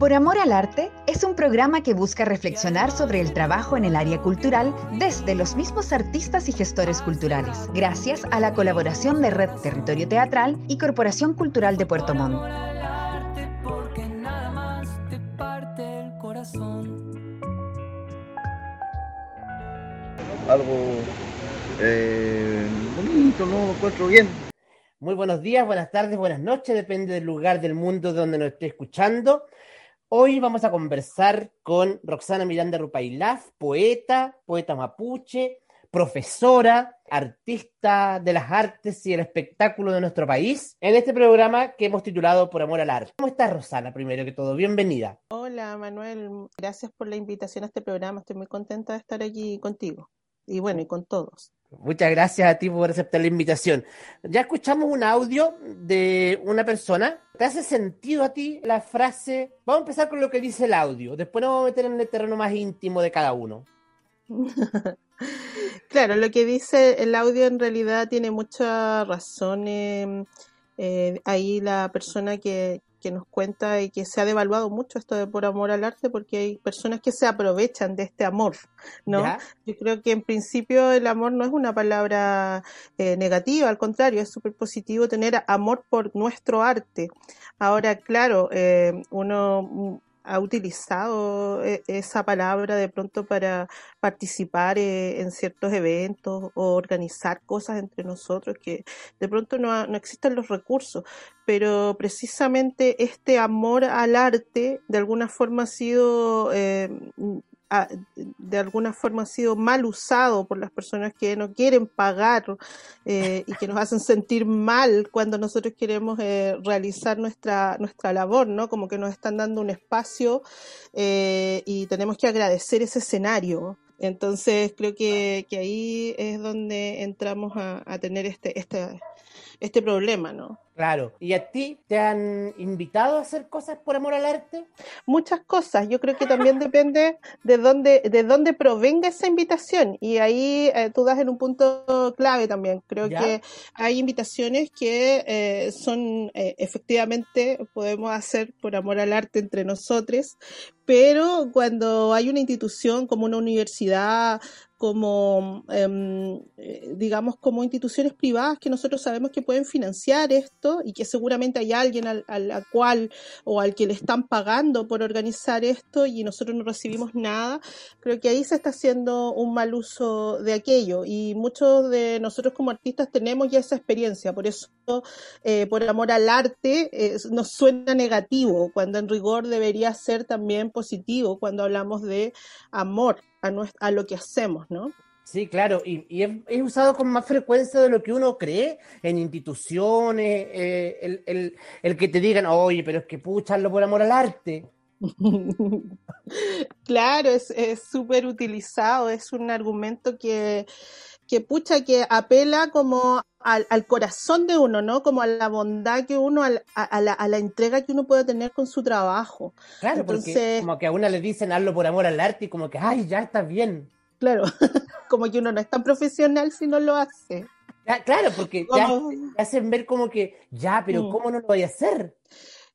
Por Amor al Arte es un programa que busca reflexionar sobre el trabajo en el área cultural desde los mismos artistas y gestores culturales, gracias a la colaboración de Red Territorio Teatral y Corporación Cultural de Puerto Montt. Algo eh, bonito, ¿no? Lo encuentro bien. Muy buenos días, buenas tardes, buenas noches, depende del lugar del mundo donde nos esté escuchando. Hoy vamos a conversar con Roxana Miranda Rupailaz, poeta, poeta mapuche, profesora, artista de las artes y el espectáculo de nuestro país, en este programa que hemos titulado Por Amor al Arte. ¿Cómo estás, Rosana, primero que todo? Bienvenida. Hola, Manuel. Gracias por la invitación a este programa. Estoy muy contenta de estar aquí contigo. Y bueno, y con todos. Muchas gracias a ti por aceptar la invitación. Ya escuchamos un audio de una persona. ¿Te hace sentido a ti la frase? Vamos a empezar con lo que dice el audio. Después nos vamos a meter en el terreno más íntimo de cada uno. claro, lo que dice el audio en realidad tiene mucha razón. Eh, eh, ahí la persona que, que nos cuenta y que se ha devaluado mucho esto de por amor al arte porque hay personas que se aprovechan de este amor, ¿no? Yo creo que en principio el amor no es una palabra eh, negativa, al contrario, es súper positivo tener amor por nuestro arte. Ahora, claro, eh, uno ha utilizado eh, esa palabra de pronto para participar eh, en ciertos eventos o organizar cosas entre nosotros que de pronto no, no existen los recursos, pero precisamente este amor al arte de alguna forma ha sido eh, de alguna forma ha sido mal usado por las personas que no quieren pagar eh, y que nos hacen sentir mal cuando nosotros queremos eh, realizar nuestra, nuestra labor, ¿no? Como que nos están dando un espacio eh, y tenemos que agradecer ese escenario. Entonces creo que, que ahí es donde entramos a, a tener este, este, este problema, ¿no? Claro. ¿Y a ti te han invitado a hacer cosas por amor al arte? Muchas cosas. Yo creo que también depende de dónde, de dónde provenga esa invitación. Y ahí eh, tú das en un punto clave también. Creo que hay invitaciones que eh, son eh, efectivamente podemos hacer por amor al arte entre nosotros, pero cuando hay una institución como una universidad como, em, eh, digamos, como instituciones privadas que nosotros sabemos que pueden financiar esto y que seguramente hay alguien al, al cual o al que le están pagando por organizar esto y nosotros no recibimos nada, creo que ahí se está haciendo un mal uso de aquello. Y muchos de nosotros como artistas tenemos ya esa experiencia, por eso, eh, por amor al arte, eh, nos suena negativo, cuando en rigor debería ser también positivo cuando hablamos de amor a, lo que hacemos, ¿no? Sí, claro, y, es, usado con más frecuencia de lo que uno cree en instituciones, eh, el, que te digan, oye, pero es que pucharlo por amor al arte. claro, es súper utilizado, es un argumento que, que pucha, que apela como al, corazón de uno, ¿no? Como a la bondad que uno, a, la, a, la, entrega que uno puede tener con su trabajo. Claro, porque como que a una le dicen hazlo por amor al arte y como que, ay, ya está bien. Claro, como que uno no es tan profesional si no lo hace. claro, porque ya te hacen ver como que, ya, pero mm. ¿cómo no lo voy a hacer?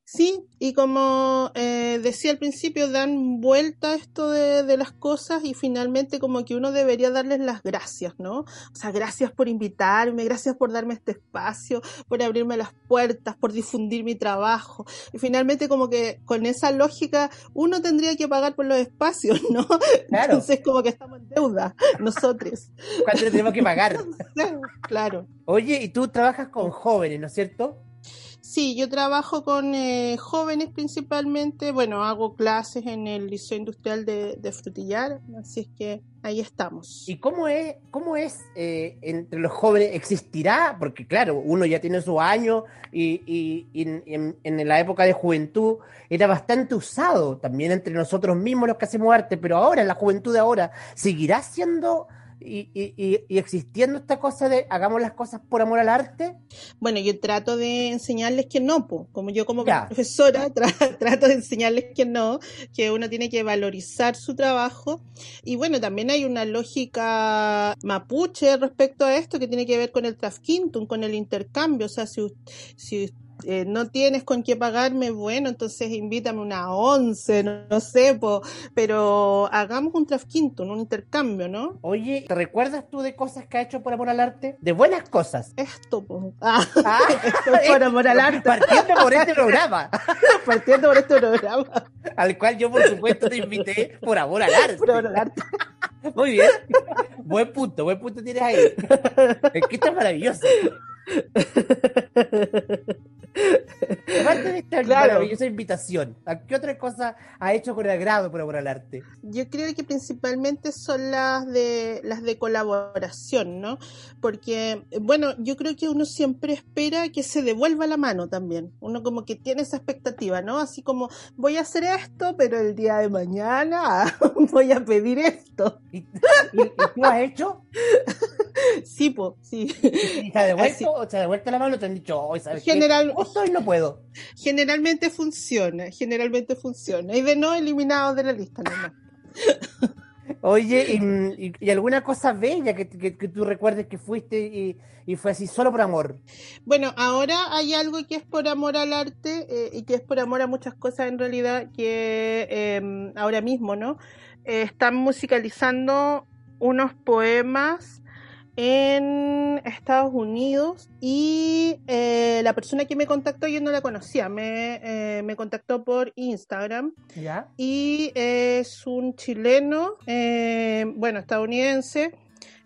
Sí, y como eh, decía al principio, dan vuelta esto de, de, las cosas y finalmente como que uno debería darles las gracias, ¿no? O sea, gracias por invitarme, gracias por darme este espacio, por abrirme las puertas, por difundir mi trabajo. Y finalmente como que con esa lógica uno tendría que pagar por los espacios, ¿no? Claro. Entonces como que estamos en deuda nosotros. ¿Cuánto tenemos que pagar? claro. Oye, y tú trabajas con jóvenes, ¿no es cierto? Sí, yo trabajo con eh, jóvenes principalmente. Bueno, hago clases en el Liceo Industrial de, Frutillar, así es que ahí estamos. ¿Y cómo es, cómo es eh, entre los jóvenes? ¿Existirá? Porque claro, uno ya tiene su año y, en, en, la época de juventud era bastante usado también entre nosotros mismos los que hacemos arte, pero ahora, en la juventud de ahora, ¿seguirá siendo y, y, y, existiendo esta cosa de hagamos las cosas por amor al arte? Bueno, yo trato de enseñarles que no, como yo como profesora trato de enseñarles que no, que uno tiene que valorizar su trabajo. Y bueno, también hay una lógica mapuche respecto a esto que tiene que ver con el trafquintum, con el intercambio. O sea, si, si eh, no tienes con qué pagarme, bueno, entonces invítame una once, no, no sé, po, pero hagamos un trasquinto, un intercambio, ¿no? Oye, ¿te recuerdas tú de cosas que ha hecho por amor al arte? De buenas cosas. Esto, po. Ah, Ah, esto es por amor al arte, Partiendo por este programa, partiendo por este programa, al cual yo por supuesto te invité por amor al arte. por amor al arte. Muy bien. Buen punto, buen punto tienes ahí. Es que esto es maravilloso. Aparte de esta Claro. maravillosa invitación, ¿a qué otra cosa ha hecho con agrado por amor al arte? Yo creo que principalmente son las de las de colaboración, ¿no? Porque, bueno, yo creo que uno siempre espera que se devuelva la mano también. Uno como que tiene esa expectativa, ¿no? Así como voy a hacer esto, pero el día de mañana voy a pedir esto. ¿Y, y- y tú has hecho? Sí, po, sí. ¿Y te ha devuelto. O te ha devuelto la mano? Te han dicho, hoy ¿sabes? General, hoy no puedo. generalmente funciona, generalmente funciona. Y de no eliminados de la lista, nomás. Oye, y, y- y alguna cosa bella que, que- que tú recuerdes que fuiste y, y fue así solo por amor. Bueno, ahora hay algo que es por amor al arte eh, y que es por amor a muchas cosas en realidad que eh, ahora mismo, ¿no? Eh, están musicalizando unos poemas en Estados Unidos y eh, la persona que me contactó yo no la conocía, me, eh, me contactó por Instagram ¿Ya? y es un chileno, eh, bueno, estadounidense,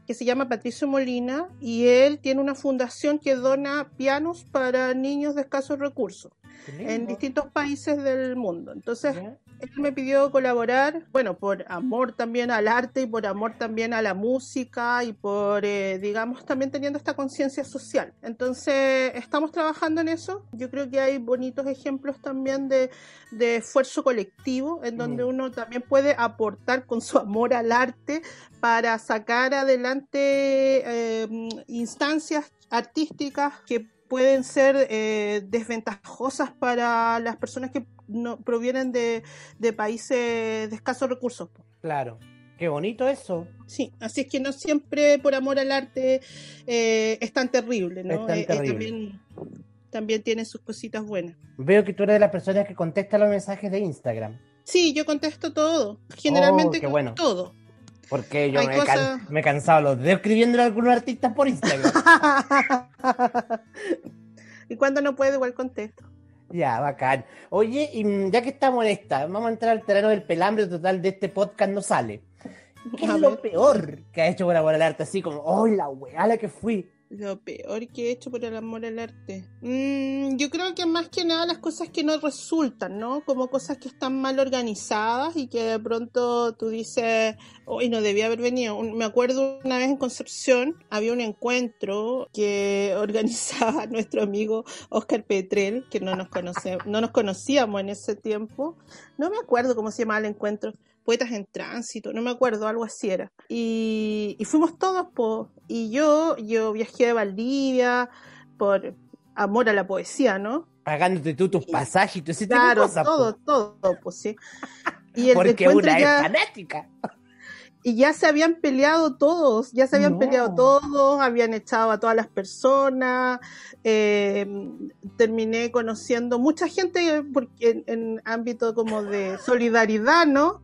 que se llama Patricio Molina y él tiene una fundación que dona pianos para niños de escasos recursos en distintos países del mundo. Entonces, ¿Ya? Él me pidió colaborar, bueno, por amor también al arte y por amor también a la música y por, eh, digamos, también teniendo esta conciencia social. Entonces, estamos trabajando en eso. Yo creo que hay bonitos ejemplos también de, de esfuerzo colectivo, en donde Mm. uno también puede aportar con su amor al arte para sacar adelante eh, instancias artísticas que pueden ser eh, desventajosas para las personas que no provienen de, de países de escasos recursos. Claro. Qué bonito eso. Sí, así es que no siempre por amor al arte eh, es tan terrible, ¿no? Es tan Eh, eh, también, también tiene sus cositas buenas. Veo que tú eres de las personas que contesta los mensajes de Instagram. Sí, yo contesto todo, generalmente Oh, qué bueno. todo. Porque yo me, he can- cosas- me he cansado los dedos escribiendo a algunos artistas por Instagram. y cuando no puedo, igual contesto. Ya, bacán. Oye, y mm, ya que estamos en esta, vamos a entrar al terreno del pelambre total de este podcast, no sale. ¿Qué A es lo peor que ha hecho por amor al arte? Así como, oh, la weá a la que fui. Lo peor que he hecho por el amor al arte. Mm, yo creo que más que nada las cosas que no resultan, ¿no? Como cosas que están mal organizadas y que de pronto tú dices, hoy no debía haber venido. Me acuerdo una vez en Concepción había un encuentro que organizaba nuestro amigo Oscar Petrel, que no nos, conoce, no nos conocíamos en ese tiempo. No me acuerdo cómo se llamaba el encuentro. Poetas en tránsito, no me acuerdo, algo así era. Y, y fuimos todos, po, y yo, yo viajé de Valdivia por amor a la poesía, ¿no? Pagándote tú tus pasajes y todo ese tipo de Claro, cosas. po. todo, todo, pues sí. Y el Porque una es ya, fanática. y ya se habían peleado todos, ya se habían No. peleado todos, habían echado a todas las personas, eh, terminé conociendo mucha gente porque en, en ámbito como de solidaridad, ¿no?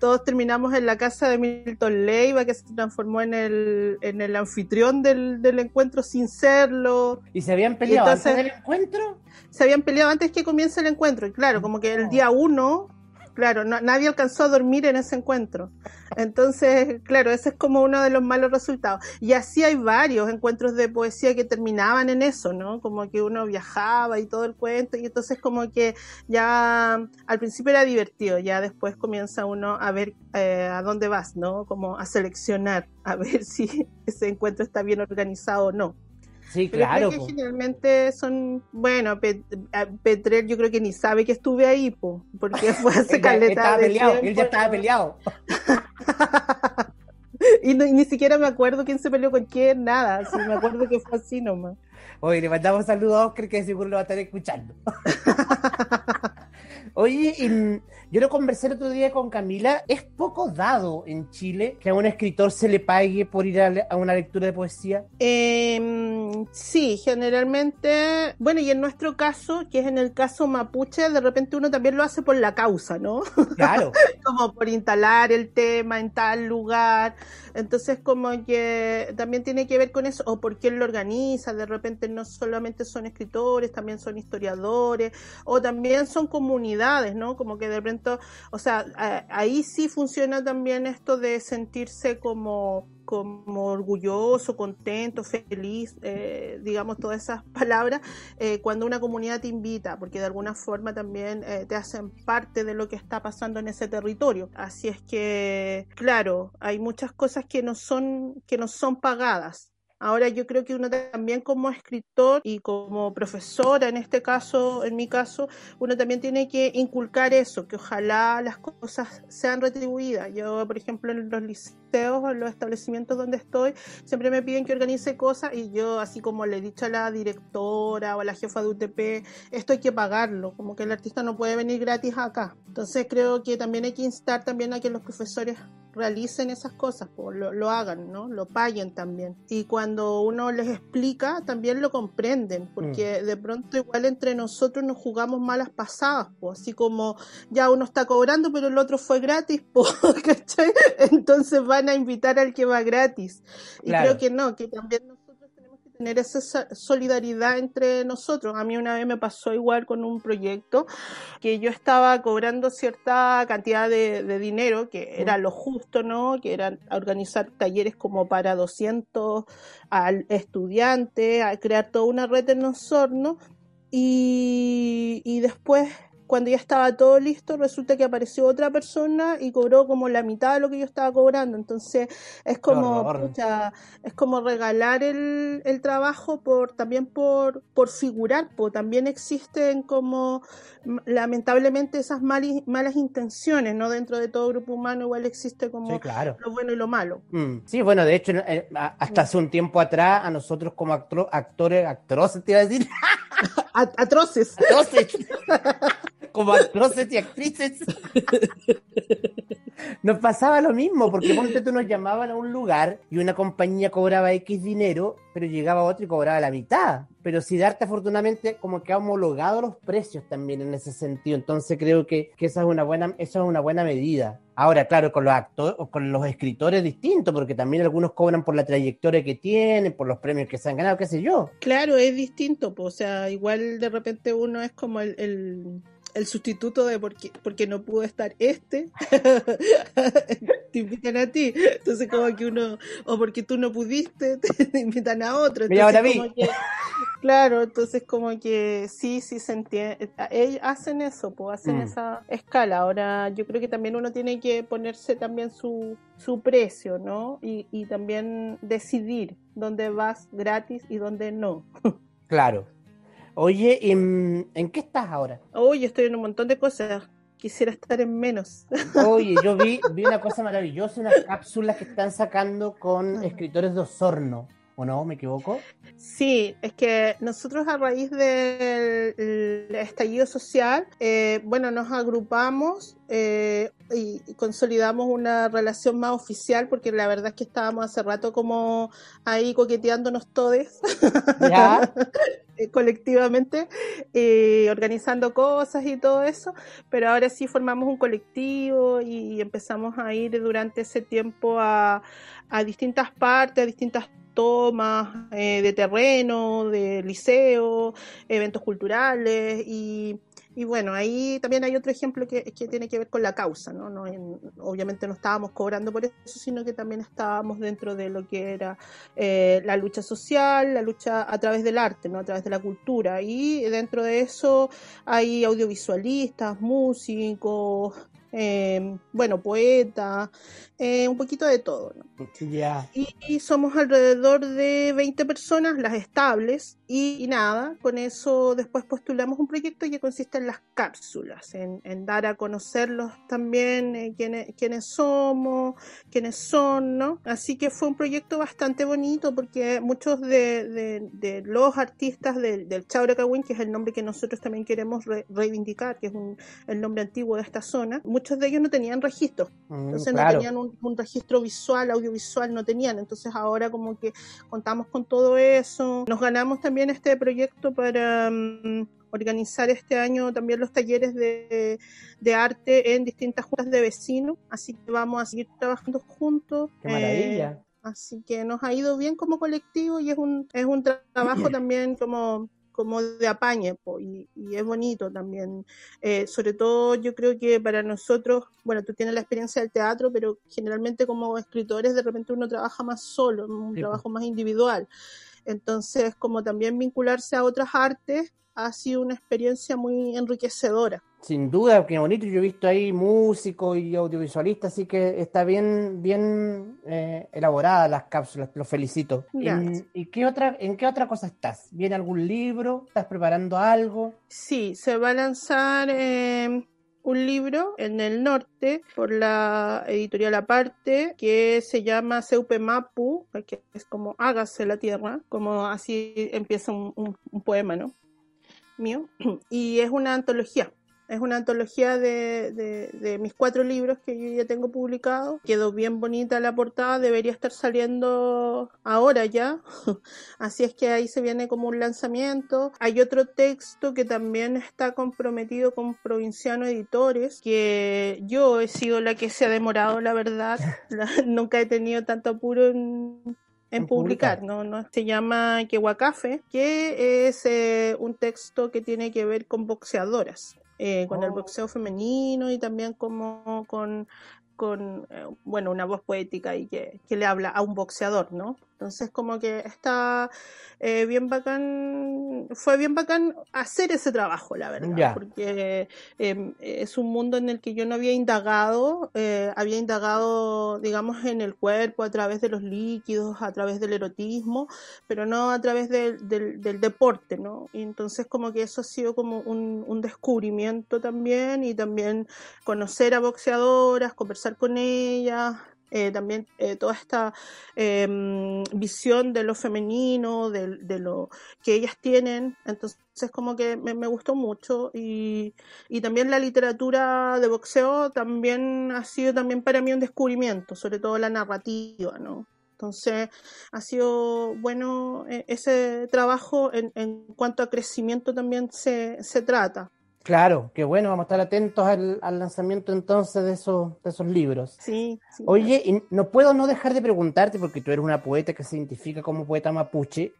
Todos terminamos en la casa de Milton Leiva, que se transformó en el, en el anfitrión del, del encuentro sin serlo. ¿Y se habían peleado entonces- antes del encuentro? Se habían peleado antes que comience el encuentro. Y claro, como que el día uno, claro, no- nadie alcanzó a dormir en ese encuentro. Entonces, claro, ese es como uno de los malos resultados. Y así hay varios encuentros de poesía que terminaban en eso, ¿no? Como que uno viajaba y todo el cuento. Y entonces como que ya al principio era divertido, ya después comienza uno a ver eh, a dónde vas, ¿no? Como a seleccionar, a ver si ese encuentro está bien organizado o no. Sí, Pero claro. creo que generalmente son, bueno, Pet- Petrel yo creo que ni sabe que estuve ahí, po, porque fue hace Él ya caleta estaba de peleado, él ya estaba peleado. Y, no- y ni siquiera me acuerdo quién se peleó con quién, nada, sí, me acuerdo que fue así nomás. Oye, le mandamos saludos a Oscar que seguro lo va a estar escuchando. Oye, y yo lo conversé el otro día con Camila. Es poco dado en Chile que a un escritor se le pague por ir a, le- a una lectura de poesía. Eh, sí, generalmente, bueno, y en nuestro caso, que es en el caso mapuche, de repente uno también lo hace por la causa, ¿no? Claro. como por instalar el tema en tal lugar. Entonces, como que también tiene que ver con eso, o por quién lo organiza. De repente no solamente son escritores, también son historiadores, o también son comunidades, ¿no? Como que de repente, o sea, ahí sí funciona también esto de sentirse como como orgulloso, contento, feliz, eh, digamos todas esas palabras, eh, cuando una comunidad te invita, porque de alguna forma también eh, te hacen parte de lo que está pasando en ese territorio. Así es que, claro, hay muchas cosas que no son, que no son pagadas. Ahora yo creo que uno también como escritor y como profesora, en este caso, en mi caso, uno también tiene que inculcar eso, que ojalá las cosas sean retribuidas. Yo, por ejemplo, en los liceos, en los establecimientos donde estoy, siempre me piden que organice cosas y yo, así como le he dicho a la directora o a la jefa de UTP, esto hay que pagarlo, como que el artista no puede venir gratis acá. Entonces creo que también hay que instar también a que los profesores realicen esas cosas, pues, lo, lo hagan, ¿no? Lo paguen también. Y cuando uno les explica, también lo comprenden, porque de pronto igual entre nosotros nos jugamos malas pasadas, pues, así como ya uno está cobrando, pero el otro fue gratis, pues, ¿cachai? Entonces van a invitar al que va gratis. Y Claro. creo que no, que también nosotros tenemos que tener esa sa- solidaridad entre nosotros. A mí una vez me pasó igual con un proyecto que yo estaba cobrando cierta cantidad de, de dinero, que era lo justo, ¿no? Que era organizar talleres como para 200 al estudiante, a crear toda una red en Osorno. Y, y después, cuando ya estaba todo listo, resulta que apareció otra persona y cobró como la mitad de lo que yo estaba cobrando. Entonces, es como, pucha, es como regalar el, el trabajo por también por, por figurar, po. también existen como lamentablemente esas mali- malas intenciones, ¿no? Dentro de todo grupo humano igual existe como Sí, claro. lo bueno y lo malo. Mm, Sí, bueno, de hecho, eh, a- hasta hace un tiempo atrás, a nosotros como actro- actores, actores, te iba a decir, Atroces. actores, como actores y actrices, nos pasaba lo mismo, porque ponte tú nos llamaban a un lugar y una compañía cobraba X dinero, pero llegaba otro y cobraba la mitad. Pero Siddhartha, afortunadamente, como que ha homologado los precios también en ese sentido. Entonces creo que, que esa es una buena, eso es una buena medida. Ahora, claro, con los actores, con los escritores es distinto, porque también algunos cobran por la trayectoria que tienen, por los premios que se han ganado, qué sé yo. Claro, es distinto, po. o sea, igual de repente uno es como el, el, el sustituto de porque, porque no pudo estar este, te invitan a ti, entonces como que uno, o porque tú no pudiste, te invitan a otro, ahora entonces vi. como que, claro, entonces como que sí, sí se entiende, ellos hacen eso, pues hacen Mm. esa escala, ahora yo creo que también uno tiene que ponerse también su, su precio, ¿no? Y, y también decidir dónde vas gratis y dónde no. Claro. Oye, ¿y, mm, ¿en qué estás ahora? Oye, estoy en un montón de cosas. Quisiera estar en menos. Oye, yo vi, vi una cosa maravillosa, unas cápsulas que están sacando con escritores de Osorno, ¿o no? ¿Me equivoco? Sí, es que nosotros a raíz del el estallido social, eh, bueno, nos agrupamos eh, y y consolidamos una relación más oficial porque la verdad es que estábamos hace rato como ahí coqueteándonos todos. Eh, colectivamente, eh, organizando cosas y todo eso, pero ahora sí formamos un colectivo y empezamos a ir durante ese tiempo a, a distintas partes, a distintas tomas eh, de terreno, de liceo, eventos culturales y, y bueno, ahí también hay otro ejemplo que, que tiene que ver con la causa, ¿no? No en- obviamente no estábamos cobrando por eso, sino que también estábamos dentro de lo que era eh, la lucha social, la lucha a través del arte, ¿no? a través de la cultura. Y dentro de eso hay audiovisualistas, músicos, eh, bueno, poetas, eh, un poquito de todo. ¿no? Y somos alrededor de 20 personas, las estables, Y, nada, con eso después postulamos un proyecto que consiste en las cápsulas, en, dar a conocerlos también eh, quiénes, quiénes, somos, quiénes son, ¿no? Así que fue un proyecto bastante bonito porque muchos de, de, los artistas del, del Chauracawin, que es el nombre que nosotros también queremos reivindicar, que es un, el nombre antiguo de esta zona, muchos de ellos no tenían registro, mm, entonces no tenían un, un registro visual, audiovisual, no tenían, entonces ahora como que contamos con todo eso, nos ganamos también también este proyecto para mm, organizar este año también los talleres de, arte en distintas juntas de vecinos, así que vamos a seguir trabajando juntos. ¡Qué maravilla! Eh, así que nos ha ido bien como colectivo y es un, es un trabajo también como como de apañe y, es bonito también. Eh, sobre todo yo creo que para nosotros, bueno, tú tienes la experiencia del teatro, pero generalmente como escritores de repente uno trabaja más solo, un trabajo más individual. Entonces, como también vincularse a otras artes ha sido una experiencia muy enriquecedora. Sin duda, qué bonito. Yo he visto ahí músicos y audiovisualistas, así que está bien, bien eh, elaborada las cápsulas. Los felicito. ¿En, ¿Y qué otra, en qué otra cosa estás? ¿Viene algún libro? ¿Estás preparando algo? Sí, se va a lanzar eh, un libro en el norte por la editorial aparte que se llama Seupe Mapu, que es como Hágase la tierra, como así empieza un, un poema, ¿no? Mío. Y es una antología es una antología de, mis cuatro libros que yo ya tengo publicados. Quedó bien bonita la portada, debería estar saliendo ahora ya. Así es que ahí se viene como un lanzamiento. Hay otro texto que también está comprometido con Provinciano Editores, que yo he sido la que se ha demorado, la verdad. nunca he tenido tanto apuro en, publicar, ¿no? ¿no? Se llama Kehuacafe, que es eh, un texto que tiene que ver con boxeadoras. Eh, con el oh. boxeo femenino y también como con, con eh, bueno, una voz poética y que, que, le habla a un boxeador, ¿no? Entonces como que está eh, bien bacán, fue bien bacán hacer ese trabajo, la verdad, porque em, es un mundo en el que yo no había indagado, eh, había indagado, digamos, en el cuerpo a través de los líquidos, a través del erotismo, pero no a través del, del, deporte, ¿no? Y entonces como que eso ha sido como un, un descubrimiento también y también conocer a boxeadoras, conversar con ellas, eh, también eh, toda esta em, visión de lo femenino, de, lo que ellas tienen. Entonces, como que me, gustó mucho. Y, y, también la literatura de boxeo también ha sido también para mí un descubrimiento, sobre todo la narrativa, ¿no? Entonces, ha sido bueno eh, ese trabajo en, en cuanto a crecimiento también se, se trata. Claro, qué bueno, vamos a estar atentos al, lanzamiento entonces de esos, de esos libros. Sí. Oye, no puedo no dejar de preguntarte, porque tú eres una poeta que se identifica como poeta mapuche,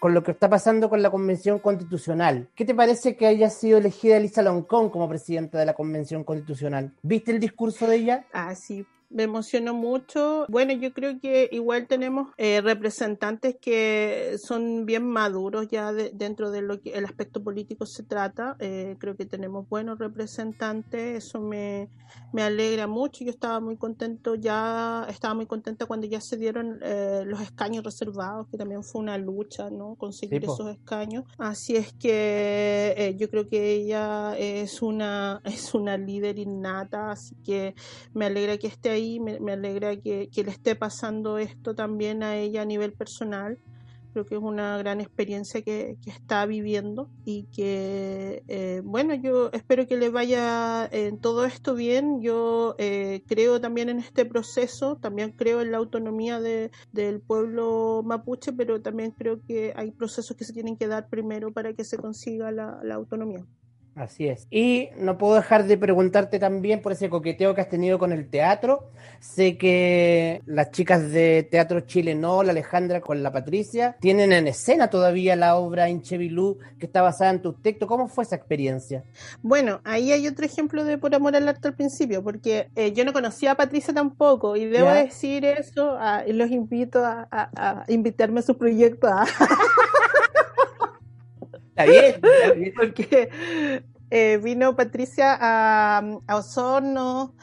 con lo que está pasando con la Convención Constitucional. ¿Qué te parece que haya sido elegida Elisa Loncón como presidenta de la Convención Constitucional? ¿Viste el discurso de ella? Ah, sí, me emocionó mucho. Bueno, yo creo que igual tenemos eh, representantes que son bien maduros ya dentro de lo que el aspecto político se trata. Eh, creo que tenemos buenos representantes, eso me, me, alegra mucho. Yo estaba muy contento ya, estaba muy contenta cuando ya se dieron eh, los escaños reservados, que también fue una lucha, ¿no? Conseguir esos escaños. Así es que yo creo que ella es una, es una líder innata, así que me alegra que esté me, alegra que, le esté pasando esto también a ella a nivel personal. Creo que es una gran experiencia que, está viviendo y que, eh, bueno, yo espero que le vaya en todo esto bien. Yo eh, creo también en este proceso, también creo en la autonomía de, del pueblo mapuche, pero también creo que hay procesos que se tienen que dar primero para que se consiga la autonomía. Así es. Y no puedo dejar de preguntarte también por ese coqueteo que has tenido con el teatro. Sé que las chicas de Teatro Chile No, la Alejandra con la Patricia, tienen en escena todavía la obra Inchevilú que está basada en tu texto. ¿Cómo fue esa experiencia? Bueno, ahí hay otro ejemplo de Por Amor al Arte al principio, porque eh, yo no conocía a Patricia tampoco y debo decir eso, y los invito a, invitarme a su proyecto. Está Porque eh, vino Patricia a, Osorno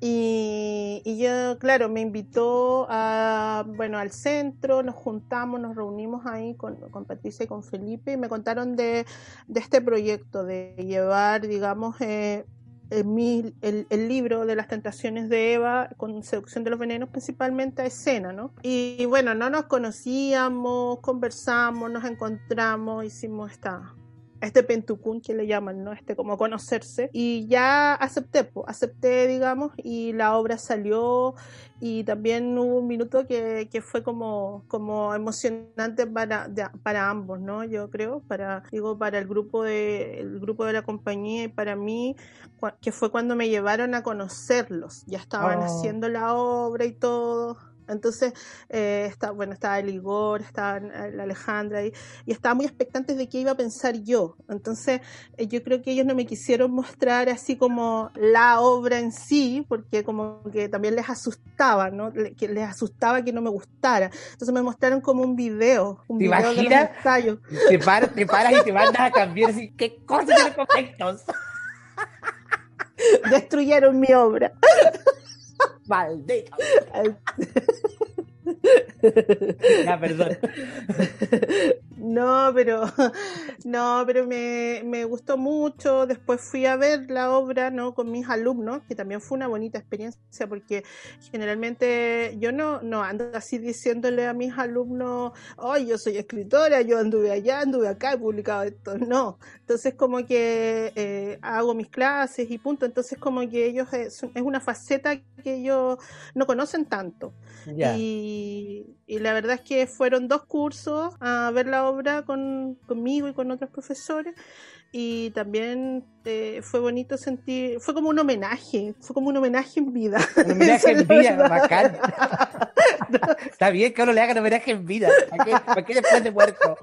Y, yo, claro, me invitó a, bueno, al centro, nos juntamos, nos reunimos ahí con, con Patricia y con Felipe y me contaron de, de este proyecto, de llevar, digamos, eh, el, el, libro de las tentaciones de Eva con seducción de los venenos principalmente a escena, ¿no? Y, bueno, no nos conocíamos, conversamos, nos encontramos, hicimos esta, este pentucún que le llaman, ¿no? Este como conocerse. Y ya acepté, acepté, digamos, y la obra salió y también hubo un minuto que, que fue como, como emocionante para, para ambos, ¿no? Yo creo, para, digo, para el grupo de, el grupo de la compañía y para mí, que fue cuando me llevaron a conocerlos. Ya estaban oh. haciendo la obra y todo. Entonces, eh, está, bueno, estaba el Igor, estaba la Alejandra y, y estaba muy expectantes de qué iba a pensar yo. Entonces, eh, yo creo que ellos no me quisieron mostrar así como la obra en sí, porque como que también les asustaba, ¿no? que les asustaba que no me gustara. Entonces me mostraron como un video, un ¿Te video imaginas? Te, paras, te paras y te mandas a cambiar así, ¿qué cosas de conflictos? Destruyeron mi obra. Maldito. ya, perdón. No, pero no, pero me, me, gustó mucho. Después fui a ver la obra, ¿no? Con mis alumnos, que también fue una bonita experiencia, porque generalmente yo no, no ando así diciéndole a mis alumnos, ay, yo soy escritora, yo anduve allá, anduve acá, he publicado esto. No. Entonces como que eh, hago mis clases y punto. Entonces como que ellos es, es una faceta que ellos no conocen tanto. Y, la verdad es que fueron dos cursos a ver la obra con, conmigo y con otros profesores y también eh, fue bonito sentir, fue como un homenaje, fue como un homenaje en vida. Un homenaje en vida, bacán. Está bien que uno le hagan homenaje en vida, ¿para qué, después de muerto?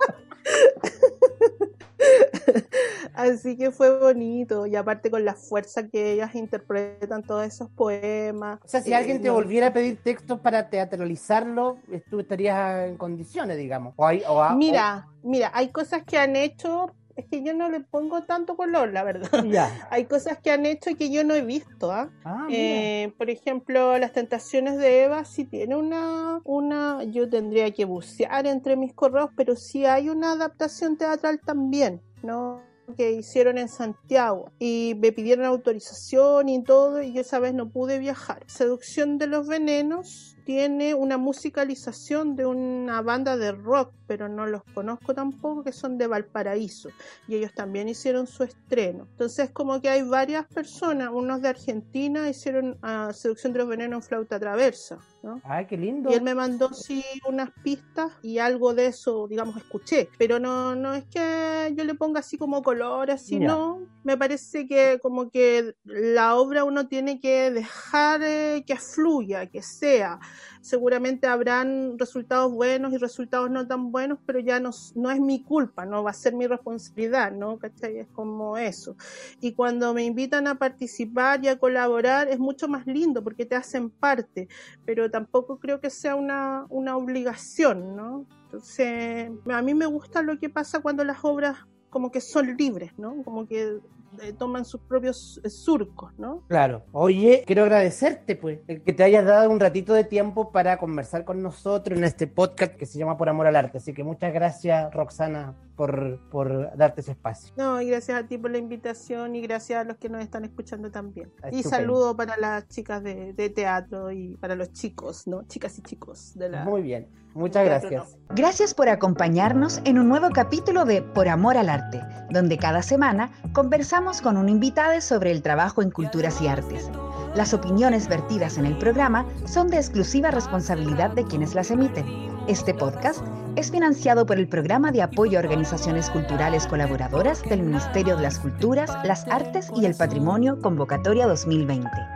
Así que fue bonito, y aparte con la fuerza que ellas interpretan todos esos poemas. O sea, si alguien te eh, volviera a pedir textos para teatralizarlo, tú estarías en condiciones, digamos. O mira, mira, hay cosas que han hecho es que yo no le pongo tanto color, la verdad. Hay cosas que han hecho y que yo no he visto. ¿ah? ah eh, por ejemplo, las tentaciones de Eva sí tiene una, una, yo tendría que bucear entre mis correos, pero sí hay una adaptación teatral también, ¿no? que hicieron en Santiago y me pidieron autorización y todo y yo esa vez no pude viajar. Seducción de los venenos tiene una musicalización de una banda de rock, pero no los conozco tampoco, que son de Valparaíso. Y ellos también hicieron su estreno. Entonces, como que hay varias personas, unos de Argentina hicieron uh, Seducción de los Venenos en flauta traversa. ¿no? Ay, qué lindo. Y él me mandó sí unas pistas y algo de eso, digamos, escuché. Pero no, no es que yo le ponga así como color, así, no. Me parece que como que la obra uno tiene que dejar eh, que fluya, que sea seguramente habrán resultados buenos y resultados no tan buenos, pero ya no, no es mi culpa, no va a ser mi responsabilidad, ¿no? ¿Cachai? Es como eso. Y cuando me invitan a participar y a colaborar, es mucho más lindo porque te hacen parte, pero tampoco creo que sea una, una obligación, ¿no? Entonces, a mí me gusta lo que pasa cuando las obras como que son libres, ¿no? Como que eh, toman sus propios eh, surcos, ¿no? Claro. Oye, quiero agradecerte, pues, que te hayas dado un ratito de tiempo para conversar con nosotros en este podcast que se llama Por Amor al Arte. Así que muchas gracias, Roxana, por, por darte ese espacio. No, y gracias a ti por la invitación y gracias a los que nos están escuchando también. Y saludo para las chicas de, de, teatro y para los chicos, ¿no? Chicas y chicos de la... Muy bien. Muchas gracias. Gracias por acompañarnos en un nuevo capítulo de Por Amor al Arte, donde cada semana conversamos con un invitado sobre el trabajo en culturas y artes. Las opiniones vertidas en el programa son de exclusiva responsabilidad de quienes las emiten. Este podcast es financiado por el Programa de Apoyo a Organizaciones Culturales Colaboradoras del Ministerio de las Culturas, las Artes y el Patrimonio Convocatoria 2020.